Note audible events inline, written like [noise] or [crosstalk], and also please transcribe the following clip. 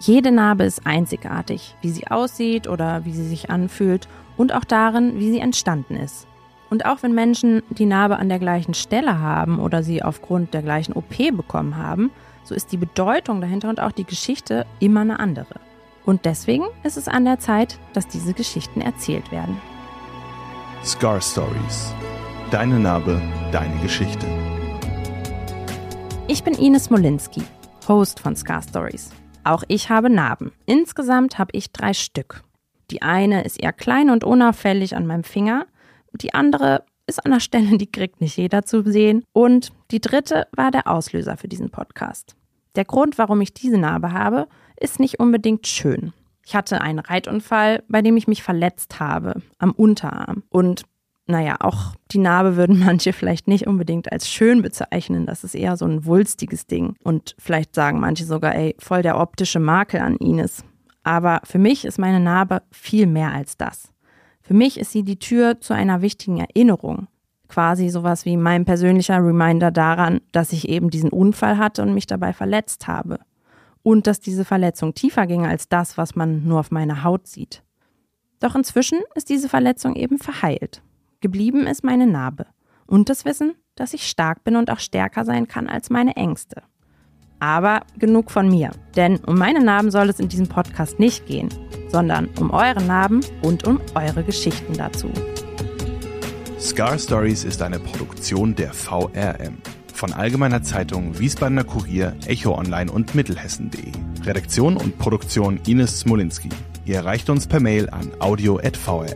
Jede Narbe ist einzigartig, wie sie aussieht oder wie sie sich anfühlt und auch darin, wie sie entstanden ist. Und auch wenn Menschen die Narbe an der gleichen Stelle haben oder sie aufgrund der gleichen OP bekommen haben, so ist die Bedeutung dahinter und auch die Geschichte immer eine andere. Und deswegen ist es an der Zeit, dass diese Geschichten erzählt werden. Scar Stories. Deine Narbe, deine Geschichte. Ich bin Ines Smolinski, Host von Scar Stories. Auch ich habe Narben. Insgesamt habe ich drei Stück. Die eine ist eher klein und unauffällig an meinem Finger, die andere ist an der Stelle, die kriegt nicht jeder zu sehen. Und die dritte war der Auslöser für diesen Podcast. Der Grund, warum ich diese Narbe habe, ist nicht unbedingt schön. Ich hatte einen Reitunfall, bei dem ich mich verletzt habe am Unterarm. Und naja, auch die Narbe würden [laughs] manche vielleicht nicht unbedingt als schön bezeichnen. Das ist eher so ein wulstiges Ding. Und vielleicht sagen manche sogar, ey, voll der optische Makel an Ines. Aber für mich ist meine Narbe viel mehr als das. Für mich ist sie die Tür zu einer wichtigen Erinnerung. Quasi sowas wie mein persönlicher Reminder daran, dass ich eben diesen Unfall hatte und mich dabei verletzt habe. Und dass diese Verletzung tiefer ging als das, was man nur auf meiner Haut sieht. Doch inzwischen ist diese Verletzung eben verheilt. Geblieben ist meine Narbe und das Wissen, dass ich stark bin und auch stärker sein kann als meine Ängste. Aber genug von mir, denn um meine Narben soll es in diesem Podcast nicht gehen, sondern um eure Narben und um eure Geschichten dazu. Scar Stories ist eine Produktion der VRM von Allgemeiner Zeitung, Wiesbadener Kurier, Echo Online und Mittelhessen.de. Redaktion und Produktion Ines Smolinski. Ihr erreicht uns per Mail an audio.vrm.de.